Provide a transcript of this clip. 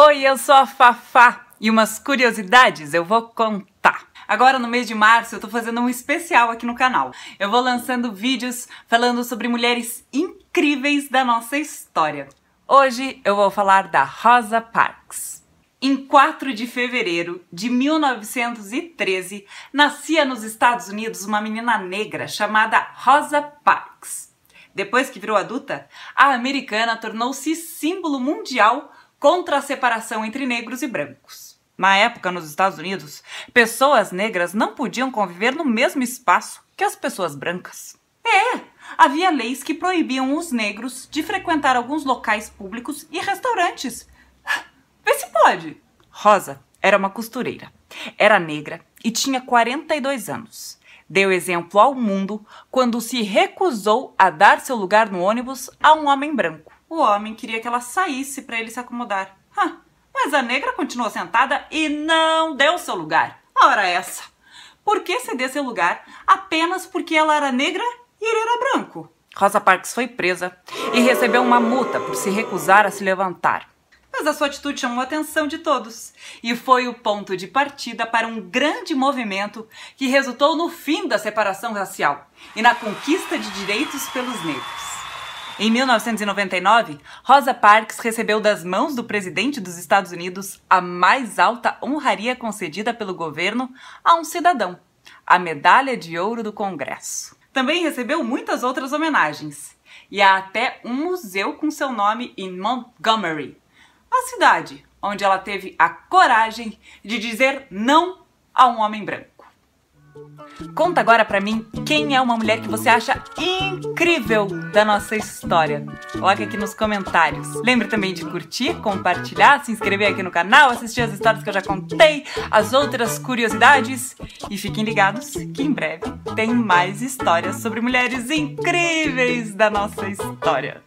Oi, eu sou a Fafá e umas curiosidades eu vou contar. Agora no mês de março eu tô fazendo um especial aqui no canal. Eu vou lançando vídeos falando sobre mulheres incríveis da nossa história. Hoje eu vou falar da Rosa Parks. Em 4 de fevereiro de 1913, nascia nos Estados Unidos uma menina negra chamada Rosa Parks. Depois que virou adulta, a americana tornou-se símbolo mundial contra a separação entre negros e brancos. Na época, nos Estados Unidos, pessoas negras não podiam conviver no mesmo espaço que as pessoas brancas. É, havia leis que proibiam os negros de frequentar alguns locais públicos e restaurantes. Vê se pode. Rosa era uma costureira. Era negra e tinha 42 anos. Deu exemplo ao mundo quando se recusou a dar seu lugar no ônibus a um homem branco. O homem queria que ela saísse para ele se acomodar. mas a negra continuou sentada e não deu seu lugar. Ora essa! Por que ceder seu lugar apenas porque ela era negra e ele era branco? Rosa Parks foi presa e recebeu uma multa por se recusar a se levantar. Mas a sua atitude chamou a atenção de todos e foi o ponto de partida para um grande movimento que resultou no fim da separação racial e na conquista de direitos pelos negros. Em 1999, Rosa Parks recebeu das mãos do presidente dos Estados Unidos a mais alta honraria concedida pelo governo a um cidadão, a Medalha de Ouro do Congresso. Também recebeu muitas outras homenagens, e há até um museu com seu nome em Montgomery, a cidade onde ela teve a coragem de dizer não a um homem branco. Conta agora pra mim quem é uma mulher que você acha incrível da nossa história. Coloque aqui nos comentários. Lembre também de curtir, compartilhar, se inscrever aqui no canal, assistir as histórias que eu já contei, as outras curiosidades. E fiquem ligados que em breve tem mais histórias sobre mulheres incríveis da nossa história.